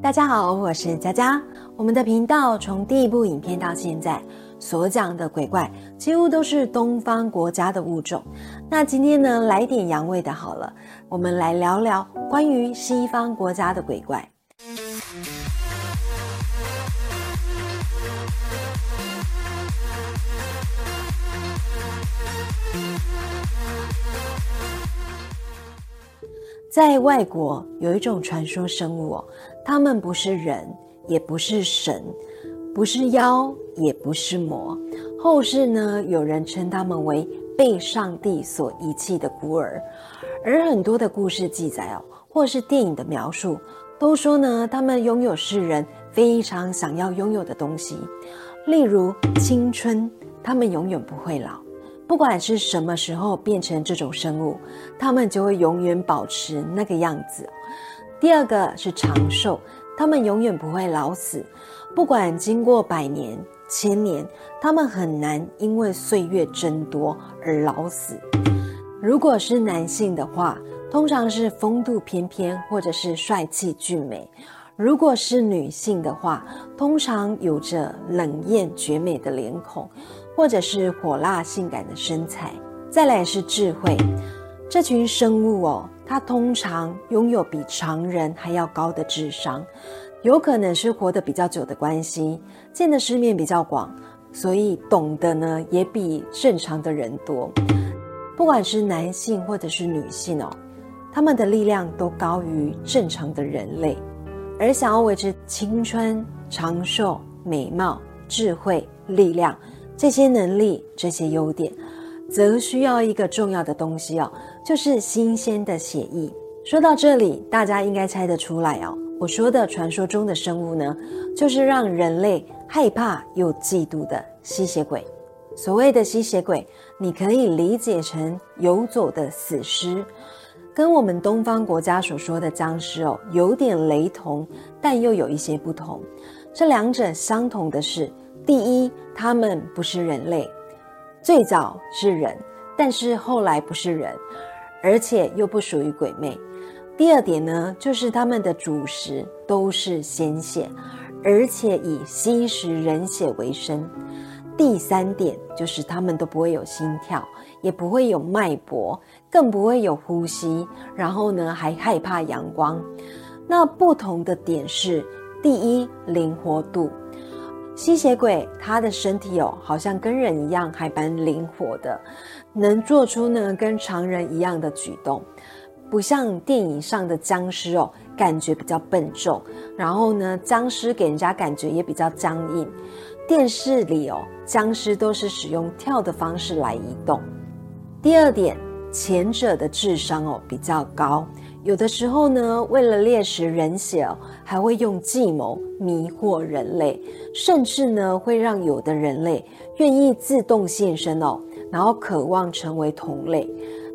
大家好，我是佳佳。我们的频道从第一部影片到现在所讲的鬼怪，几乎都是东方国家的物种。那今天呢，来点洋味的好了，我们来聊聊关于西方国家的鬼怪。在外国有一种传说生物哦，他们不是人，也不是神，不是妖，也不是魔。后世呢，有人称他们为被上帝所遗弃的孤儿。而很多的故事记载哦，或是电影的描述，都说呢，他们拥有世人非常想要拥有的东西，例如青春，他们永远不会老。不管是什么时候变成这种生物，他们就会永远保持那个样子。第二个是长寿，他们永远不会老死，不管经过百年、千年，他们很难因为岁月增多而老死。如果是男性的话，通常是风度翩翩或者是帅气俊美；如果是女性的话，通常有着冷艳绝美的脸孔。或者是火辣性感的身材，再来是智慧。这群生物哦，他通常拥有比常人还要高的智商，有可能是活得比较久的关系，见的世面比较广，所以懂得呢也比正常的人多。不管是男性或者是女性哦，他们的力量都高于正常的人类，而想要维持青春、长寿、美貌、智慧、力量。这些能力、这些优点，则需要一个重要的东西哦，就是新鲜的血液。说到这里，大家应该猜得出来哦，我说的传说中的生物呢，就是让人类害怕又嫉妒的吸血鬼。所谓的吸血鬼，你可以理解成游走的死尸，跟我们东方国家所说的僵尸哦，有点雷同，但又有一些不同。这两者相同的是。第一，他们不是人类，最早是人，但是后来不是人，而且又不属于鬼魅。第二点呢，就是他们的主食都是鲜血，而且以吸食人血为生。第三点就是他们都不会有心跳，也不会有脉搏，更不会有呼吸，然后呢还害怕阳光。那不同的点是，第一，灵活度。吸血鬼，他的身体哦，好像跟人一样，还蛮灵活的，能做出呢跟常人一样的举动，不像电影上的僵尸哦，感觉比较笨重。然后呢，僵尸给人家感觉也比较僵硬。电视里哦，僵尸都是使用跳的方式来移动。第二点，前者的智商哦比较高。有的时候呢，为了猎食人血哦，还会用计谋迷惑人类，甚至呢会让有的人类愿意自动献身哦，然后渴望成为同类。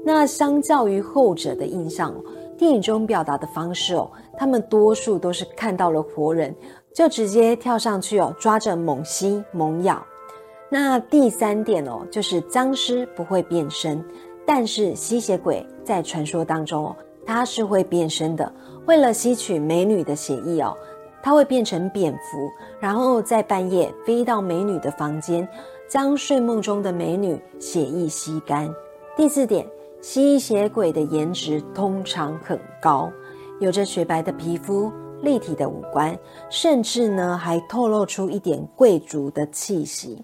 那相较于后者的印象，电影中表达的方式哦，他们多数都是看到了活人就直接跳上去哦，抓着猛吸猛咬。那第三点哦，就是僵尸不会变身，但是吸血鬼在传说当中哦。它是会变身的，为了吸取美女的血液哦，它会变成蝙蝠，然后在半夜飞到美女的房间，将睡梦中的美女血液吸干。第四点，吸血鬼的颜值通常很高，有着雪白的皮肤、立体的五官，甚至呢还透露出一点贵族的气息。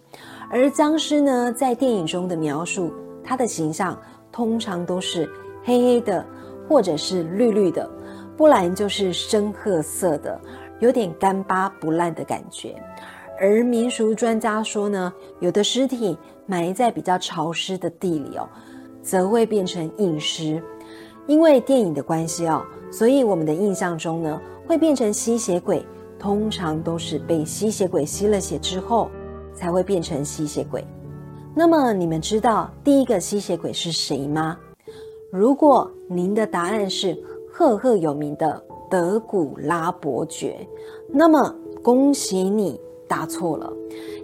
而僵尸呢，在电影中的描述，它的形象通常都是黑黑的。或者是绿绿的，不然就是深褐色的，有点干巴不烂的感觉。而民俗专家说呢，有的尸体埋在比较潮湿的地里哦，则会变成硬尸。因为电影的关系哦，所以我们的印象中呢，会变成吸血鬼，通常都是被吸血鬼吸了血之后，才会变成吸血鬼。那么你们知道第一个吸血鬼是谁吗？如果您的答案是赫赫有名的德古拉伯爵，那么恭喜你答错了，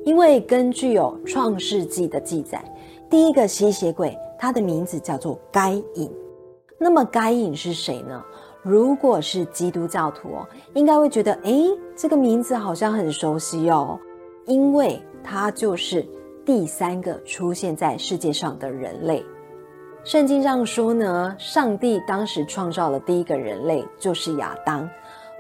因为根据有《创世纪》的记载，第一个吸血鬼他的名字叫做该隐。那么该隐是谁呢？如果是基督教徒哦，应该会觉得，诶，这个名字好像很熟悉哦，因为他就是第三个出现在世界上的人类。圣经上说呢，上帝当时创造了第一个人类就是亚当，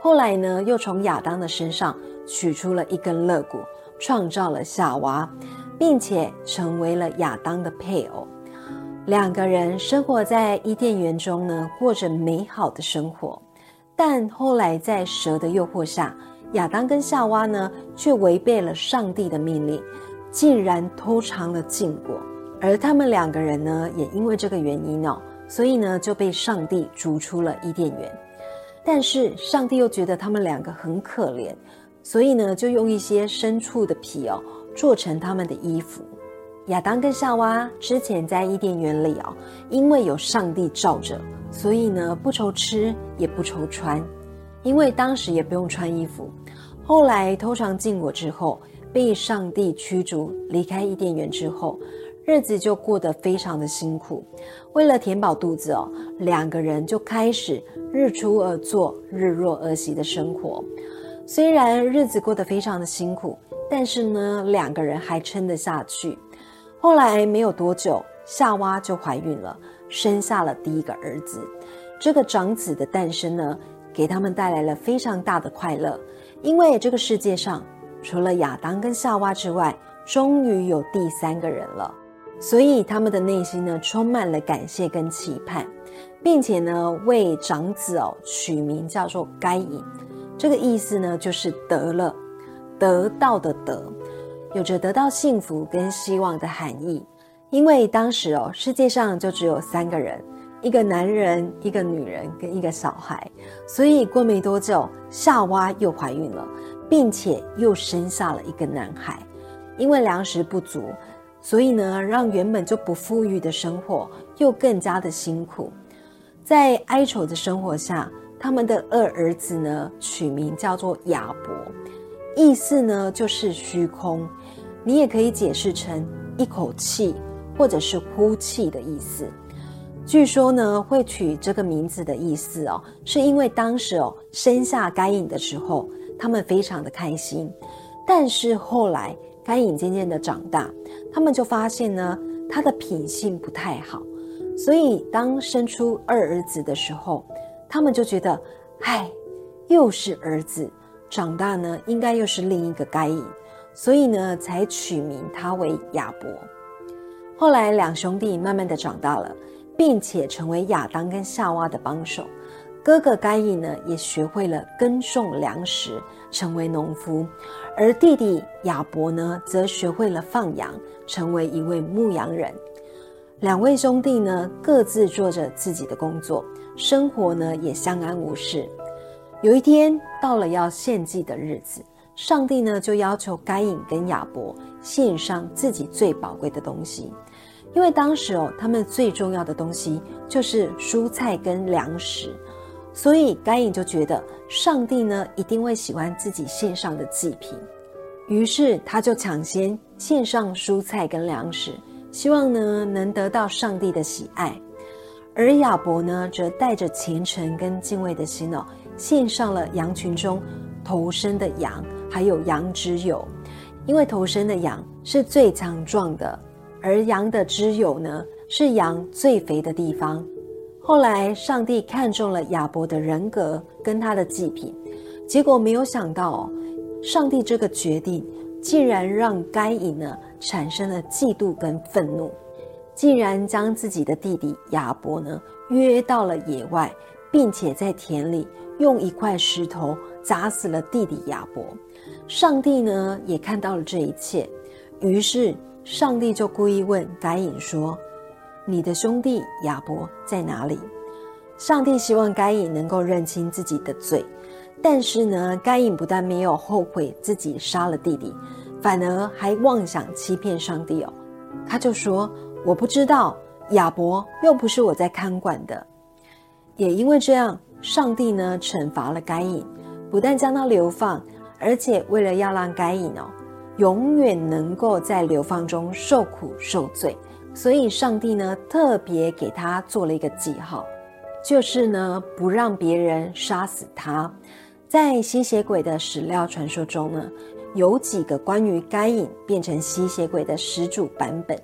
后来呢，又从亚当的身上取出了一根肋骨，创造了夏娃，并且成为了亚当的配偶。两个人生活在伊甸园中呢，过着美好的生活。但后来在蛇的诱惑下，亚当跟夏娃呢，却违背了上帝的命令，竟然偷尝了禁果。而他们两个人呢，也因为这个原因哦，所以呢就被上帝逐出了伊甸园。但是上帝又觉得他们两个很可怜，所以呢就用一些牲畜的皮哦，做成他们的衣服。亚当跟夏娃之前在伊甸园里哦，因为有上帝罩着，所以呢不愁吃也不愁穿，因为当时也不用穿衣服。后来偷尝禁果之后，被上帝驱逐离开伊甸园之后，日子就过得非常的辛苦。为了填饱肚子哦，两个人就开始日出而作，日落而息的生活。虽然日子过得非常的辛苦，但是呢，两个人还撑得下去。后来没有多久，夏娃就怀孕了，生下了第一个儿子。这个长子的诞生呢，给他们带来了非常大的快乐，因为这个世界上除了亚当跟夏娃之外，终于有第三个人了。所以他们的内心呢，充满了感谢跟期盼，并且呢，为长子哦取名叫做该隐。这个意思呢，就是得了，得到的得。有着得到幸福跟希望的含义，因为当时哦，世界上就只有三个人，一个男人，一个女人跟一个小孩，所以过没多久，夏娃又怀孕了，并且又生下了一个男孩。因为粮食不足，所以呢，让原本就不富裕的生活又更加的辛苦。在哀愁的生活下，他们的二儿子呢，取名叫做亚伯，意思呢就是虚空。你也可以解释成一口气，或者是呼气的意思。据说呢，会取这个名字的意思哦，是因为当时哦生下该隐的时候，他们非常的开心。但是后来该隐渐渐的长大，他们就发现呢，他的品性不太好。所以当生出二儿子的时候，他们就觉得，唉，又是儿子，长大呢，应该又是另一个该隐。所以呢，才取名他为亚伯。后来两兄弟慢慢的长大了，并且成为亚当跟夏娃的帮手。哥哥该隐呢，也学会了耕种粮食，成为农夫；而弟弟亚伯呢，则学会了放羊，成为一位牧羊人。两位兄弟呢，各自做着自己的工作，生活呢也相安无事。有一天到了要献祭的日子。上帝呢，就要求该隐跟亚伯献上自己最宝贵的东西，因为当时哦，他们最重要的东西就是蔬菜跟粮食，所以该隐就觉得上帝呢一定会喜欢自己献上的祭品，于是他就抢先献上蔬菜跟粮食，希望呢能得到上帝的喜爱，而亚伯呢则带着虔诚跟敬畏的心哦，献上了羊群中头生的羊。还有羊脂友，因为头生的羊是最强壮的，而羊的脂友呢是羊最肥的地方。后来上帝看中了亚伯的人格跟他的祭品，结果没有想到，上帝这个决定竟然让该隐呢产生了嫉妒跟愤怒，竟然将自己的弟弟亚伯呢约到了野外，并且在田里用一块石头砸死了弟弟亚伯。上帝呢也看到了这一切，于是上帝就故意问该隐说：“你的兄弟亚伯在哪里？”上帝希望该隐能够认清自己的罪，但是呢，该隐不但没有后悔自己杀了弟弟，反而还妄想欺骗上帝哦。他就说：“我不知道，亚伯又不是我在看管的。”也因为这样，上帝呢惩罚了该隐，不但将他流放。而且为了要让该隐哦，永远能够在流放中受苦受罪，所以上帝呢特别给他做了一个记号，就是呢不让别人杀死他。在吸血鬼的史料传说中呢，有几个关于该隐变成吸血鬼的始祖版本。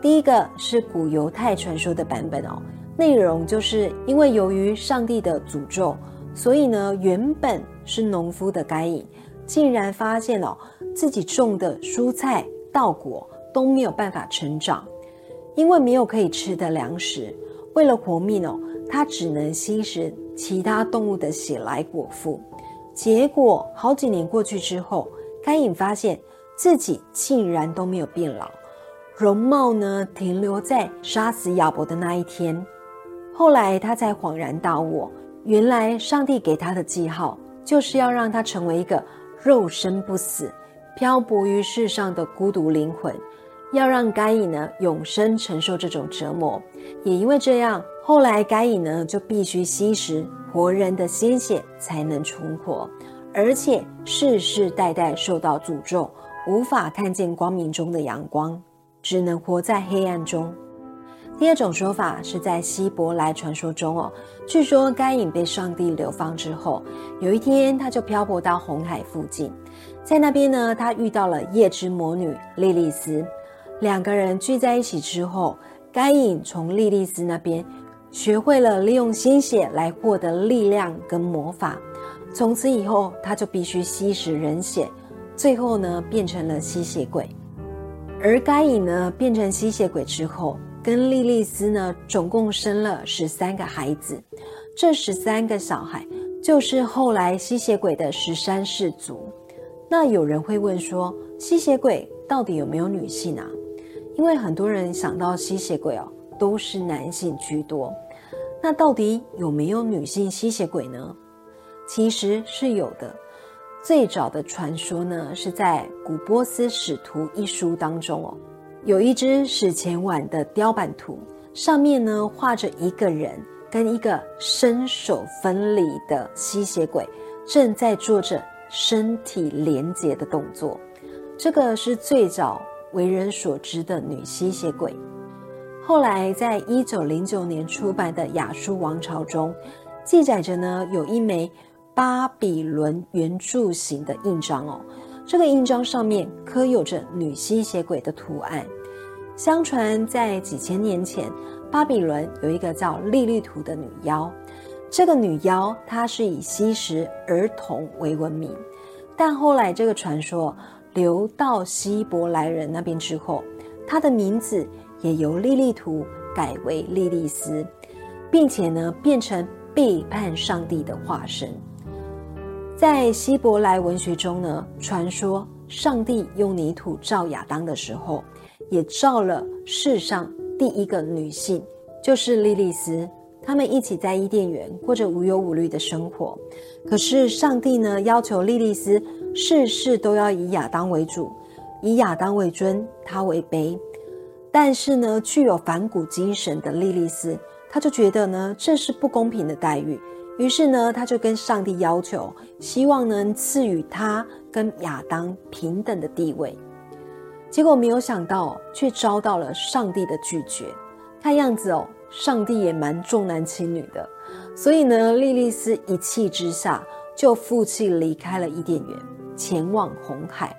第一个是古犹太传说的版本哦，内容就是因为由于上帝的诅咒，所以呢原本是农夫的该隐，竟然发现了自己种的蔬菜稻果都没有办法成长，因为没有可以吃的粮食，为了活命哦，他只能吸食其他动物的血来果腹。结果好几年过去之后，该隐发现自己竟然都没有变老。容貌呢，停留在杀死亚伯的那一天。后来他才恍然大悟，原来上帝给他的记号，就是要让他成为一个肉身不死、漂泊于世上的孤独灵魂，要让该隐呢永生承受这种折磨。也因为这样，后来该隐呢就必须吸食活人的鲜血才能存活，而且世世代代受到诅咒，无法看见光明中的阳光。只能活在黑暗中。第二种说法是在希伯来传说中哦，据说该隐被上帝流放之后，有一天他就漂泊到红海附近，在那边呢，他遇到了夜之魔女莉莉丝，两个人聚在一起之后，该隐从莉莉丝那边学会了利用鲜血来获得力量跟魔法，从此以后他就必须吸食人血，最后呢变成了吸血鬼。而该隐呢，变成吸血鬼之后，跟莉莉丝呢，总共生了十三个孩子。这十三个小孩，就是后来吸血鬼的十三氏族。那有人会问说，吸血鬼到底有没有女性啊？因为很多人想到吸血鬼哦，都是男性居多。那到底有没有女性吸血鬼呢？其实是有的。最早的传说呢，是在《古波斯使徒》一书当中哦，有一只史前碗的雕版图，上面呢画着一个人跟一个身手分离的吸血鬼正在做着身体连接的动作。这个是最早为人所知的女吸血鬼。后来在一九零九年出版的《亚述王朝》中，记载着呢有一枚。巴比伦圆柱形的印章哦，这个印章上面刻有着女吸血鬼的图案。相传在几千年前，巴比伦有一个叫莉莉图的女妖。这个女妖她是以吸食儿童为闻名，但后来这个传说流到希伯来人那边之后，他的名字也由莉莉图改为莉莉丝，并且呢变成背叛上帝的化身。在希伯来文学中呢，传说上帝用泥土造亚当的时候，也造了世上第一个女性，就是莉莉丝。他们一起在伊甸园过着无忧无虑的生活。可是上帝呢，要求莉莉丝事事都要以亚当为主，以亚当为尊，他为卑。但是呢，具有反骨精神的莉莉丝，她就觉得呢，这是不公平的待遇。于是呢，他就跟上帝要求，希望能赐予他跟亚当平等的地位。结果没有想到，却遭到了上帝的拒绝。看样子哦，上帝也蛮重男轻女的。所以呢，莉莉丝一气之下就负气离开了伊甸园，前往红海。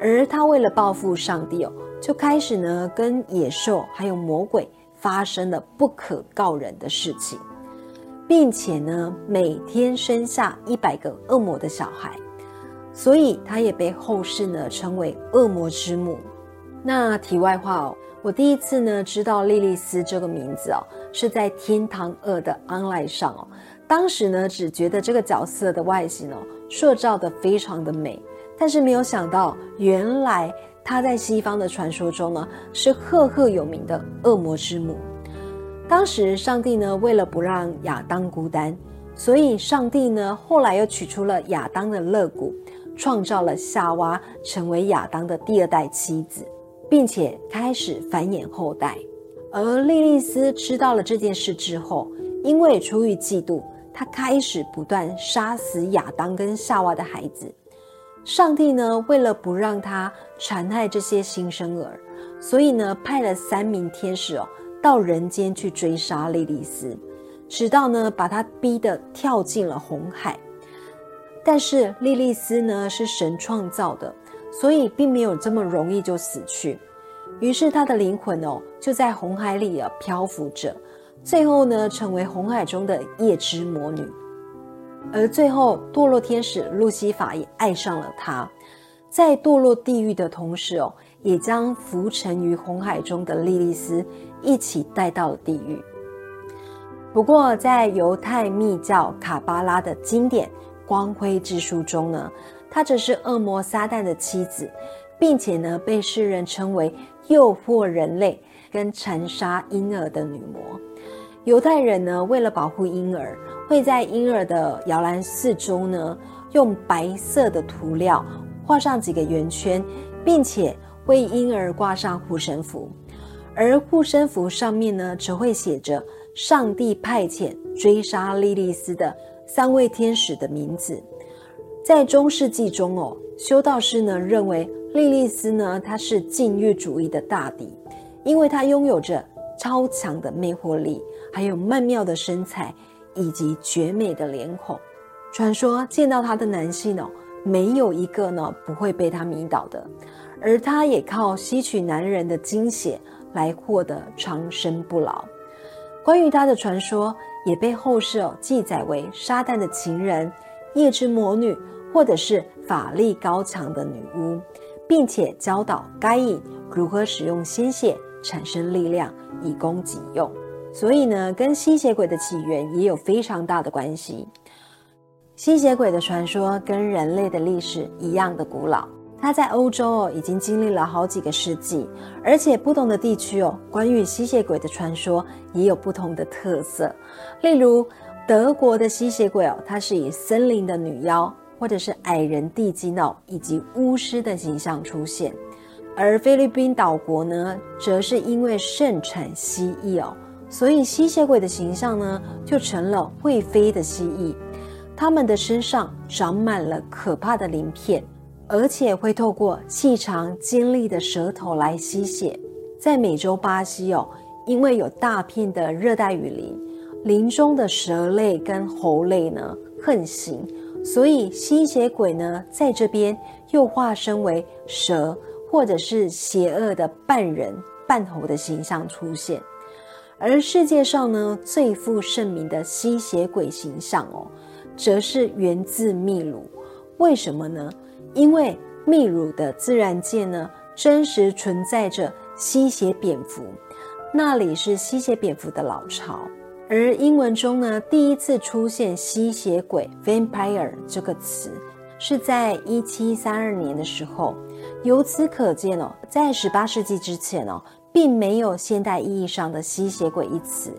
而他为了报复上帝哦，就开始呢跟野兽还有魔鬼发生了不可告人的事情。并且呢，每天生下一百个恶魔的小孩，所以他也被后世呢称为恶魔之母。那题外话哦，我第一次呢知道莉莉丝这个名字哦，是在《天堂二》的 online 上哦。当时呢只觉得这个角色的外形哦塑造的非常的美，但是没有想到原来她在西方的传说中呢是赫赫有名的恶魔之母。当时，上帝呢，为了不让亚当孤单，所以上帝呢，后来又取出了亚当的肋骨，创造了夏娃，成为亚当的第二代妻子，并且开始繁衍后代。而莉莉丝知道了这件事之后，因为出于嫉妒，他开始不断杀死亚当跟夏娃的孩子。上帝呢，为了不让他残害这些新生儿，所以呢，派了三名天使哦。到人间去追杀莉莉丝，直到呢把他逼得跳进了红海。但是莉莉丝呢是神创造的，所以并没有这么容易就死去。于是他的灵魂哦就在红海里啊漂浮着，最后呢成为红海中的夜之魔女。而最后堕落天使路西法也爱上了她，在堕落地狱的同时哦，也将浮沉于红海中的莉莉丝一起带到了地狱。不过在犹太密教卡巴拉的经典。光辉之书中呢，她则是恶魔撒旦的妻子，并且呢被世人称为诱惑人类跟残杀婴儿的女魔。犹太人呢为了保护婴儿，会在婴儿的摇篮四周呢用白色的涂料画上几个圆圈，并且为婴儿挂上护身符，而护身符上面呢则会写着上帝派遣追杀莉莉丝的。三位天使的名字，在中世纪中哦，修道士呢认为莉莉丝呢她是禁欲主义的大敌，因为她拥有着超强的魅惑力，还有曼妙的身材以及绝美的脸孔。传说见到她的男性哦，没有一个呢不会被她迷倒的，而她也靠吸取男人的精血来获得长生不老。关于她的传说。也被后世哦记载为撒旦的情人、夜之魔女，或者是法力高强的女巫，并且教导该隐如何使用鲜血产生力量以供己用。所以呢，跟吸血鬼的起源也有非常大的关系。吸血鬼的传说跟人类的历史一样的古老。它在欧洲哦，已经经历了好几个世纪，而且不同的地区哦，关于吸血鬼的传说也有不同的特色。例如，德国的吸血鬼哦，它是以森林的女妖，或者是矮人地基哦，以及巫师的形象出现；而菲律宾岛国呢，则是因为盛产蜥蜴哦，所以吸血鬼的形象呢，就成了会飞的蜥蜴，它们的身上长满了可怕的鳞片。而且会透过细长尖利的舌头来吸血。在美洲巴西哦，因为有大片的热带雨林，林中的蛇类跟猴类呢横行，所以吸血鬼呢在这边又化身为蛇或者是邪恶的半人半猴的形象出现。而世界上呢最负盛名的吸血鬼形象哦，则是源自秘鲁。为什么呢？因为秘鲁的自然界呢，真实存在着吸血蝙蝠，那里是吸血蝙蝠的老巢。而英文中呢，第一次出现吸血鬼 （vampire） 这个词，是在一七三二年的时候。由此可见哦，在十八世纪之前哦，并没有现代意义上的吸血鬼一词。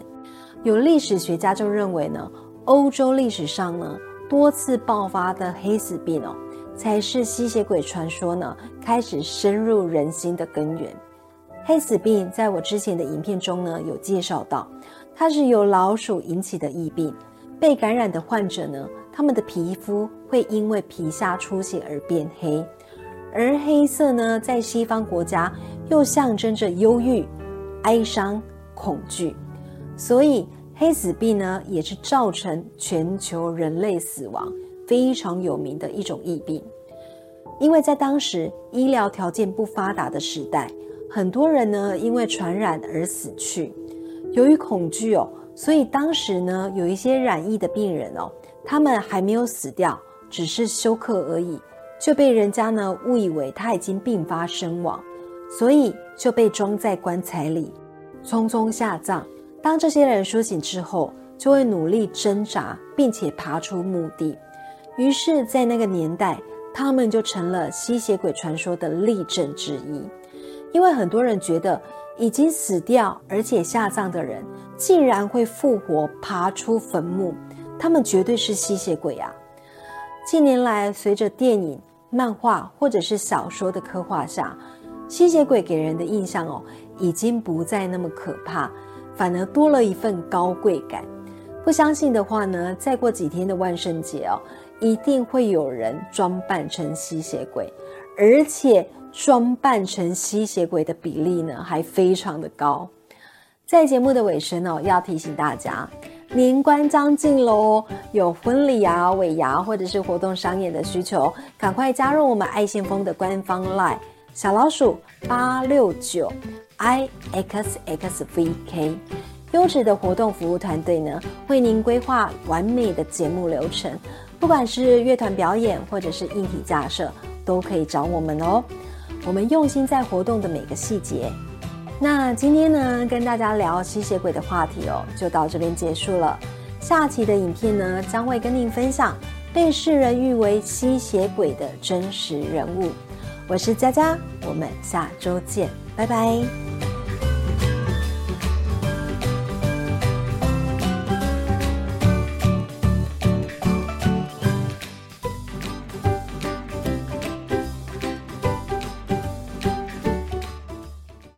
有历史学家就认为呢，欧洲历史上呢多次爆发的黑死病哦。才是吸血鬼传说呢开始深入人心的根源。黑死病在我之前的影片中呢有介绍到，它是由老鼠引起的疫病。被感染的患者呢，他们的皮肤会因为皮下出血而变黑，而黑色呢，在西方国家又象征着忧郁、哀伤、恐惧，所以黑死病呢也是造成全球人类死亡。非常有名的一种疫病，因为在当时医疗条件不发达的时代，很多人呢因为传染而死去。由于恐惧哦，所以当时呢有一些染疫的病人哦，他们还没有死掉，只是休克而已，就被人家呢误以为他已经病发身亡，所以就被装在棺材里，匆匆下葬。当这些人苏醒之后，就会努力挣扎，并且爬出墓地。于是，在那个年代，他们就成了吸血鬼传说的例证之一。因为很多人觉得，已经死掉而且下葬的人，竟然会复活，爬出坟墓，他们绝对是吸血鬼啊！近年来，随着电影、漫画或者是小说的刻画下，吸血鬼给人的印象哦，已经不再那么可怕，反而多了一份高贵感。不相信的话呢，再过几天的万圣节哦。一定会有人装扮成吸血鬼，而且装扮成吸血鬼的比例呢还非常的高。在节目的尾声哦，要提醒大家，年关将近喽，有婚礼啊、尾牙或者是活动商演的需求，赶快加入我们爱先锋的官方 LINE 小老鼠八六九 i x x v k，优质的活动服务团队呢，为您规划完美的节目流程，不管是乐团表演或者是硬体架设，都可以找我们哦。我们用心在活动的每个细节。那今天呢，跟大家聊吸血鬼的话题哦，就到这边结束了。下期的影片呢，将会跟您分享被世人誉为吸血鬼的真实人物。我是佳佳，我们下周见，拜拜。